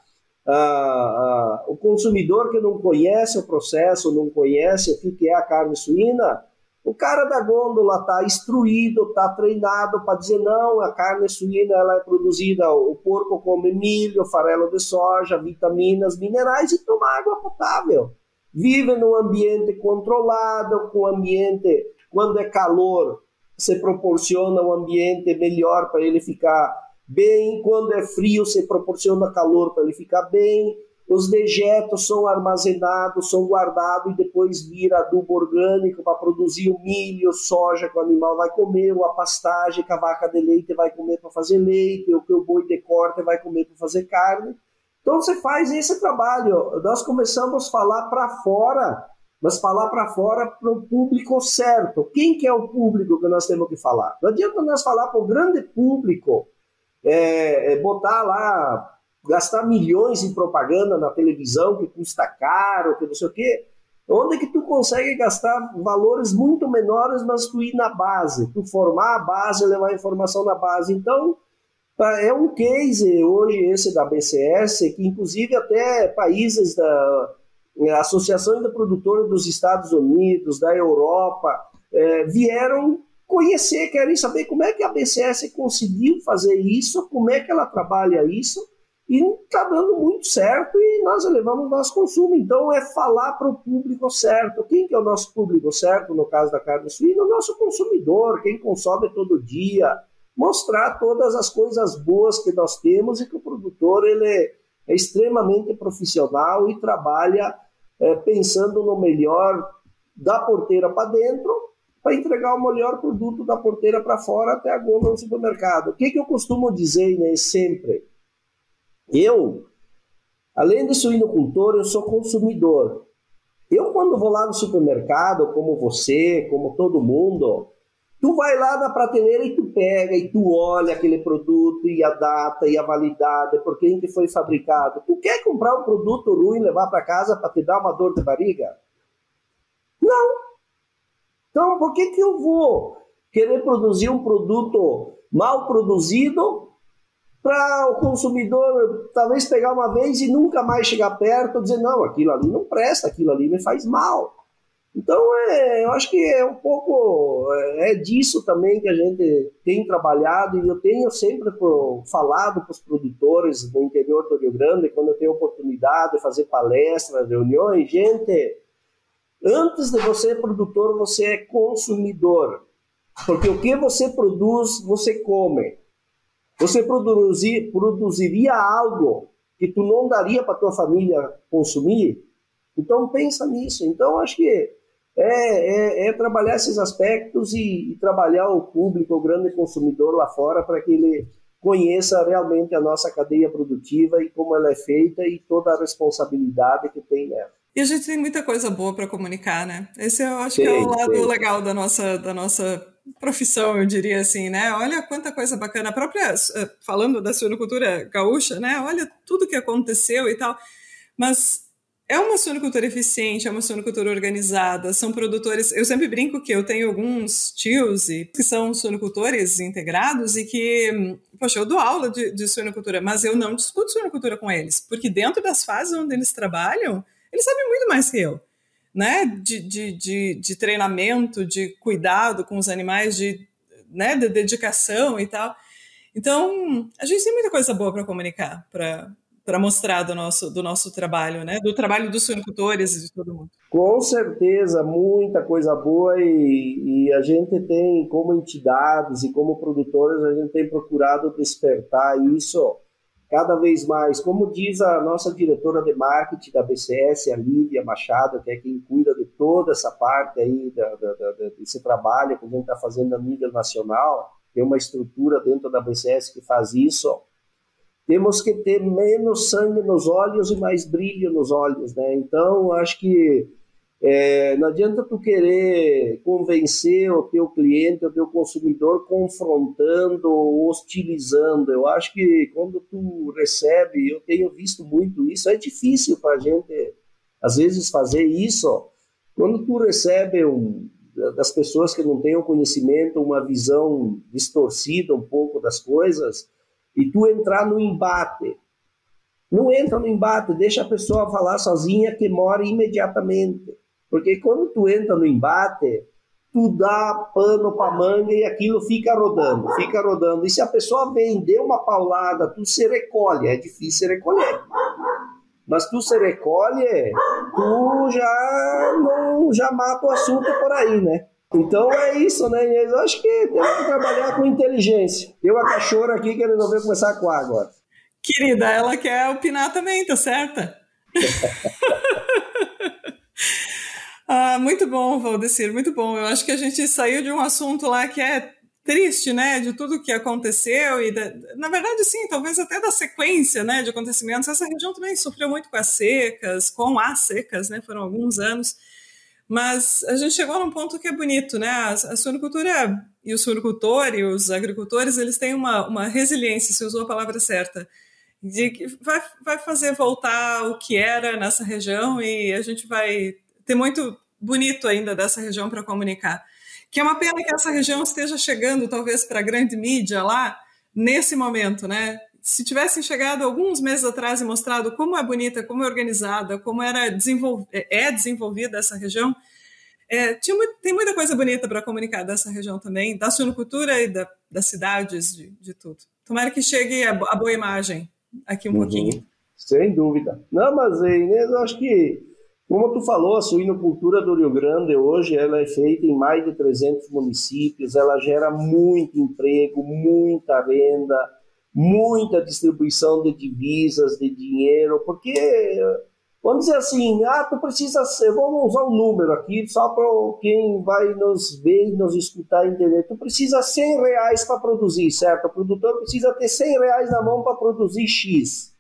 o consumidor que não conhece o processo, não conhece o que é a carne suína, o cara da gôndola está instruído, está treinado para dizer não, a carne suína ela é produzida, o porco come milho, farelo de soja, vitaminas, minerais e toma água potável. Vive num ambiente controlado, com ambiente, quando é calor, você proporciona um ambiente melhor para ele ficar bem, quando é frio, você proporciona calor para ele ficar bem os dejetos são armazenados, são guardados e depois vira adubo orgânico para produzir o milho, soja que o animal vai comer, ou a pastagem que a vaca de leite vai comer para fazer leite, ou que o boi de corte vai comer para fazer carne. Então você faz esse trabalho. Nós começamos a falar para fora, mas falar para fora para o público certo. Quem que é o público que nós temos que falar? Não adianta nós falar para o grande público, é, é, botar lá gastar milhões em propaganda na televisão que custa caro, que não sei o quê. Onde é que tu consegue gastar valores muito menores, mas tu ir na base, tu formar a base, levar a informação na base. Então, tá, é um case hoje esse da BCS, que inclusive até países da Associação de Produtores dos Estados Unidos, da Europa, é, vieram conhecer, querem saber como é que a BCS conseguiu fazer isso, como é que ela trabalha isso, e está dando muito certo e nós elevamos o nosso consumo. Então é falar para o público certo. Quem que é o nosso público certo no caso da carne suína? O nosso consumidor, quem consome todo dia. Mostrar todas as coisas boas que nós temos e que o produtor ele é, é extremamente profissional e trabalha é, pensando no melhor da porteira para dentro para entregar o melhor produto da porteira para fora até a gôndola no supermercado. O que, que eu costumo dizer né, sempre? Eu, além de suinocultor, eu sou consumidor. Eu, quando vou lá no supermercado, como você, como todo mundo, tu vai lá na prateleira e tu pega e tu olha aquele produto e a data e a validade, por quem que foi fabricado. Tu quer comprar um produto ruim e levar para casa para te dar uma dor de barriga? Não. Então, por que que eu vou querer produzir um produto mal produzido para o consumidor talvez pegar uma vez e nunca mais chegar perto, dizer, não, aquilo ali não presta, aquilo ali me faz mal. Então, é, eu acho que é um pouco é, é disso também que a gente tem trabalhado e eu tenho sempre falado para os produtores do interior do Rio Grande, quando eu tenho oportunidade de fazer palestras, reuniões, gente, antes de você ser produtor, você é consumidor. Porque o que você produz, você come. Você produzir, produziria algo que tu não daria para tua família consumir? Então pensa nisso. Então acho que é, é, é trabalhar esses aspectos e, e, trabalhar o público, o grande consumidor lá fora, para que ele conheça realmente a nossa cadeia produtiva e como ela é feita e toda a responsabilidade que tem nela. E a gente tem muita coisa boa para comunicar, né? Esse eu acho tem, que é o lado tem. legal da nossa, da nossa profissão, eu diria assim, né? Olha quanta coisa bacana. A própria, eh, falando da suinocultura gaúcha, né? Olha tudo que aconteceu e tal. Mas é uma suinocultura eficiente, é uma suinocultura organizada, são produtores. Eu sempre brinco que eu tenho alguns tios que são suinocultores integrados e que, poxa, eu dou aula de, de mas eu não discuto suinocultura com eles, porque dentro das fases onde eles trabalham, eles sabem muito mais que eu né, de, de, de, de, treinamento, de cuidado com os animais, de, né, de dedicação e tal. Então, a gente tem muita coisa boa para comunicar, para para mostrar do nosso, do nosso trabalho, né? Do trabalho dos suinocultores e de todo mundo. Com certeza, muita coisa boa e, e, a gente tem, como entidades e como produtores, a gente tem procurado despertar isso cada vez mais, como diz a nossa diretora de marketing da BCS, a Lívia Machado, que é quem cuida de toda essa parte aí, da, da, da, desse trabalho que a gente está fazendo a nível nacional, tem uma estrutura dentro da BCS que faz isso, temos que ter menos sangue nos olhos e mais brilho nos olhos, né? Então, acho que É, não adianta tu querer convencer o teu cliente, o teu consumidor, confrontando, hostilizando. Eu acho que quando tu recebe, eu tenho visto muito isso, é difícil para a gente, às vezes, fazer isso. Quando tu recebe um, das pessoas que não têm o conhecimento, uma visão distorcida um pouco das coisas, e tu entrar no embate. Não entra no embate, deixa a pessoa falar sozinha que morre imediatamente. Porque quando tu entra no embate, tu dá pano para manga e aquilo fica rodando, fica rodando. E se a pessoa vem, deu uma paulada, tu se recolhe, é difícil recolher. Mas tu se recolhe, tu já não já mata o assunto por aí, né? Então é isso, né? Eu acho que tem que trabalhar com inteligência. Eu a cachorra aqui que resolveu começar a coar agora. Querida, ela quer opinar também, tá certa? ah, muito bom, Valdecir, muito bom. Eu acho que a gente saiu de um assunto lá que é triste, né, de tudo que aconteceu e da, na verdade sim, talvez até da sequência, né, de acontecimentos. Essa região também sofreu muito com as secas, com as secas, né, foram alguns anos. Mas a gente chegou num ponto que é bonito, né? A, a suinocultura e o suinocultor e os agricultores, eles têm uma, uma resiliência, se usou a palavra certa, de que vai, vai fazer voltar o que era nessa região e a gente vai ter muito bonito ainda dessa região para comunicar. Que é uma pena que essa região esteja chegando, talvez, para a grande mídia lá, nesse momento, né? Se tivessem chegado alguns meses atrás e mostrado como é bonita, como é organizada, como era desenvol... É, é desenvolvida essa região, é, tinha, tem muita coisa bonita para comunicar dessa região também, da suinocultura e da, das cidades, de, de, tudo. Tomara que chegue a, a boa imagem aqui um uhum. pouquinho. Sem dúvida. Não, mas Inês, eu acho que como tu falou, a suinocultura do Rio Grande hoje ela é feita em mais de 300 municípios, ela gera muito emprego, muita renda, muita distribuição de divisas, de dinheiro, porque vamos dizer assim, ah, tu precisa ser, vamos usar um número aqui só para quem vai nos ver, nos escutar entender. Tu precisa 100 reais para produzir, certo? O produtor precisa ter 100 reais na mão para produzir X.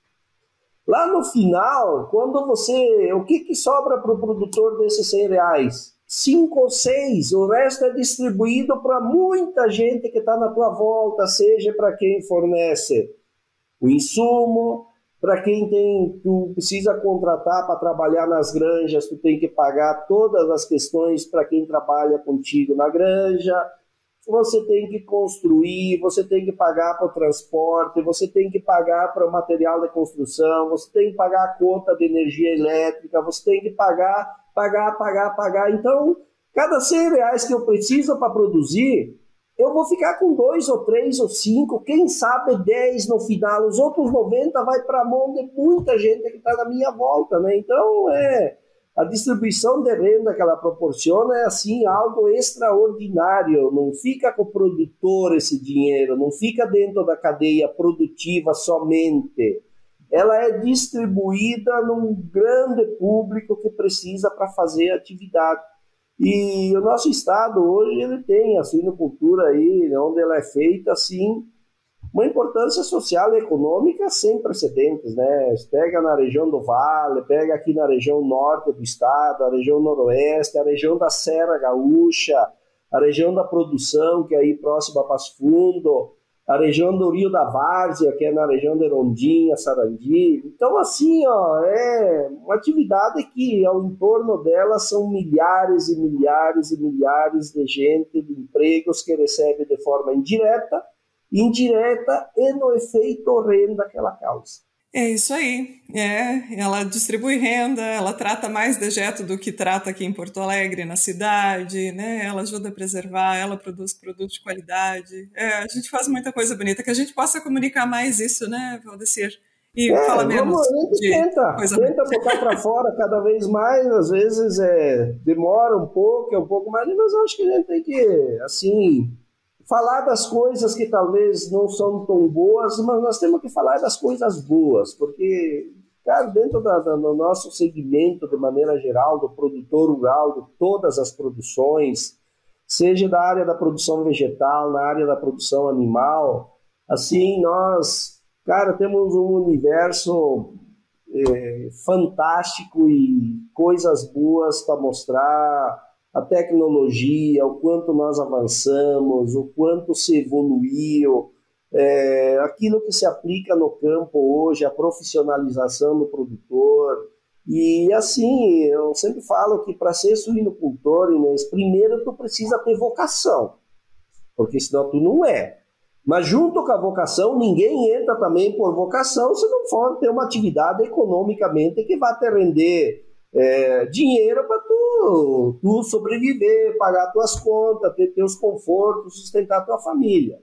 Lá no final, quando você. O que, que sobra para o produtor desses 100 reais? Cinco ou seis, o resto é distribuído para muita gente que está na tua volta, seja para quem fornece o insumo, para quem tem, tu precisa contratar para trabalhar nas granjas, tu tem que pagar todas as questões para quem trabalha contigo na granja, você tem que construir, você tem que pagar para o transporte, você tem que pagar para o material de construção, você tem que pagar a conta de energia elétrica, você tem que pagar, pagar, pagar, pagar. Então, cada 100 reais que eu preciso para produzir, eu vou ficar com dois ou três ou cinco, quem sabe 10 no final. Os outros 90 vai para a mão de muita gente que está na minha volta, né? Então, é a distribuição de renda que ela proporciona é assim algo extraordinário. Não fica com o produtor esse dinheiro, não fica dentro da cadeia produtiva somente. Ela é distribuída num grande público que precisa para fazer atividade. E o nosso estado hoje ele tem a suinocultura aí, onde ela é feita assim uma importância social e econômica sem precedentes, né? Pega na região do Vale, pega aqui na região norte do estado, a região noroeste, a região da Serra Gaúcha, a região da produção, que é aí próximo a Passo Fundo, a região do Rio da Várzea, que é na região de Rondinha, Sarandi. Então, assim, ó, é uma atividade que ao entorno dela são milhares e milhares e milhares de gente, de empregos que recebe de forma indireta indireta e no efeito renda que ela causa. É isso aí. É, ela distribui renda, ela trata mais dejeto do que trata aqui em Porto Alegre, na cidade, né? Ela ajuda a preservar, ela produz produtos de qualidade. É, a gente faz muita coisa bonita, que a gente possa comunicar mais isso, né, Valdecir? E é, fala menos. Vamos, a gente tenta, tenta botar para fora cada vez mais, às vezes é, demora um pouco, é um pouco mais, mas eu acho que a gente tem que, assim, falar das coisas que talvez não são tão boas, mas nós temos que falar das coisas boas, porque, cara, dentro da, da, do nosso segmento, de maneira geral, do produtor rural, de todas as produções, seja da área da produção vegetal, na área da produção animal, assim, nós, cara, temos um universo é, fantástico e coisas boas para mostrar a tecnologia, o quanto nós avançamos, o quanto se evoluiu, é, aquilo que se aplica no campo hoje, a profissionalização do produtor. E assim, eu sempre falo que para ser suinocultor, Inês, primeiro tu precisa ter vocação, porque senão tu não é. Mas junto com a vocação, ninguém entra também por vocação se não for ter uma atividade economicamente que vá te render é, dinheiro para tu, tu sobreviver, pagar tuas contas, ter teus confortos, sustentar tua família.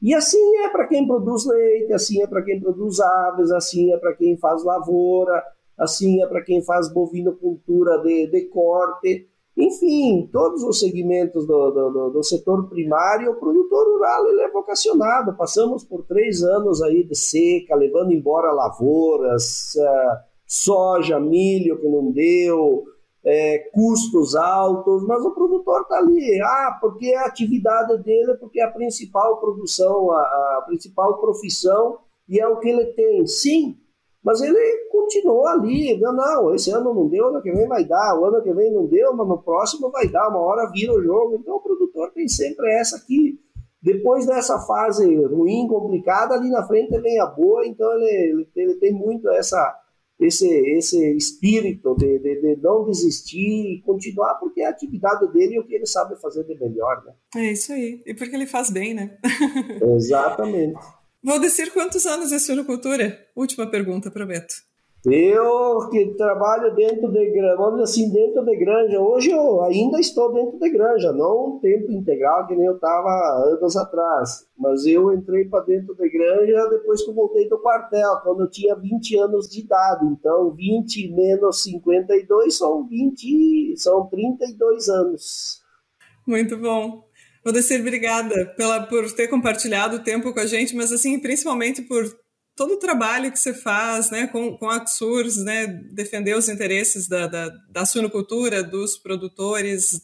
E assim é para quem produz leite, assim é para quem produz aves, assim é para quem faz lavoura, assim é para quem faz bovinocultura de, de corte. Enfim, todos os segmentos do, do, do, setor primário, o produtor rural ele é vocacionado. Passamos por três anos aí de seca, levando embora lavouras, uh, soja, milho que não deu, é, custos altos, mas o produtor está ali, ah, porque a atividade dele, porque é a principal produção, a, a, principal profissão e é o que ele tem. Sim, mas ele continuou ali, não, não, esse ano não deu, ano que vem vai dar, o ano que vem não deu, mas no próximo vai dar, uma hora vira o jogo. Então o produtor tem sempre essa aqui. Depois dessa fase ruim, complicada, ali na frente vem a boa, então ele, ele, ele tem muito essa esse, esse espírito de, de, de, não desistir e continuar, porque é a atividade dele e o que ele sabe fazer de melhor. Né? É isso aí. E porque ele faz bem, né? Exatamente. Vou dizer quantos anos é suinocultura? Última pergunta, prometo. Eu que trabalho dentro de granja, vamos dizer assim, dentro de granja. Hoje eu ainda estou dentro de granja, não um tempo integral que nem eu estava anos atrás. Mas eu entrei para dentro de granja depois que eu voltei do quartel, quando eu tinha 20 anos de idade. Então, 20 menos 52 são 20, são 32 anos. Muito bom. Vou dizer obrigada pela, por ter compartilhado o tempo com a gente, mas assim, principalmente por todo o trabalho que você faz né, com, com a Axurs, né, defender os interesses da, da, da suinocultura, dos produtores.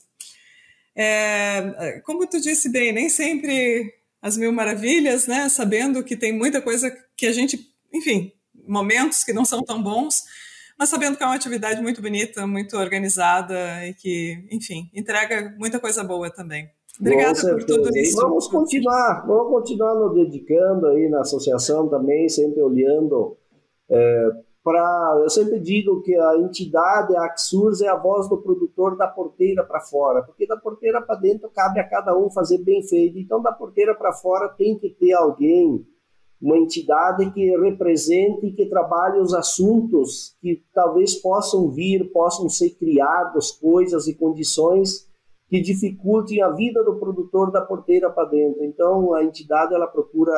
É, como tu disse bem, nem sempre as mil maravilhas, né, sabendo que tem muita coisa que a gente, enfim, momentos que não são tão bons, mas sabendo que é uma atividade muito bonita, muito organizada e que, enfim, entrega muita coisa boa também. Obrigada por tudo isso. E vamos continuar, vamos continuar nos dedicando aí na associação também, sempre olhando é, para. Eu sempre digo que a entidade, a Axurs, é a voz do produtor da porteira para fora, porque da porteira para dentro cabe a cada um fazer bem feito. Então, da porteira para fora tem que ter alguém, uma entidade que represente e que trabalhe os assuntos que talvez possam vir, possam ser criados, coisas e condições que dificultem a vida do produtor da porteira para dentro. Então, a entidade ela procura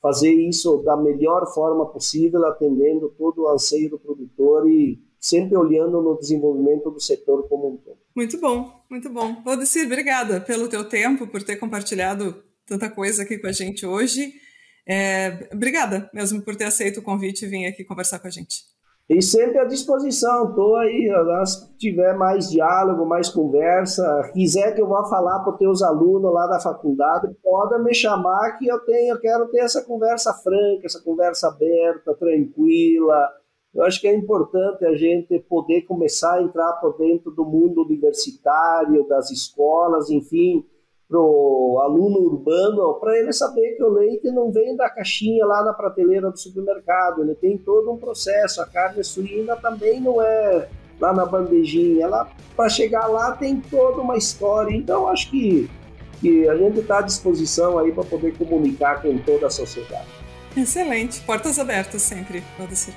fazer isso da melhor forma possível, atendendo todo o anseio do produtor e sempre olhando no desenvolvimento do setor como um todo. Muito bom, muito bom. Valdecir, obrigada pelo teu tempo, por ter compartilhado tanta coisa aqui com a gente hoje. É, obrigada mesmo por ter aceito o convite e vir aqui conversar com a gente. E sempre à disposição, estou aí, se tiver mais diálogo, mais conversa, quiser que eu vá falar para os teus alunos lá da faculdade, pode me chamar que eu tenho, eu quero ter essa conversa franca, essa conversa aberta, tranquila. Eu acho que é importante a gente poder começar a entrar por dentro do mundo universitário, das escolas, enfim, para o aluno urbano, para ele saber que o leite não vem da caixinha lá na prateleira do supermercado, ele tem todo um processo. A carne suína também não é lá na bandejinha, ela para chegar lá tem toda uma história. Então acho que, que a gente está à disposição aí para poder comunicar com toda a sociedade. Excelente, portas abertas sempre, ser.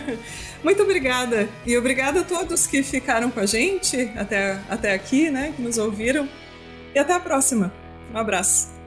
Muito obrigada e obrigada a todos que ficaram com a gente até, até aqui, né, que nos ouviram. E até a próxima. Um abraço.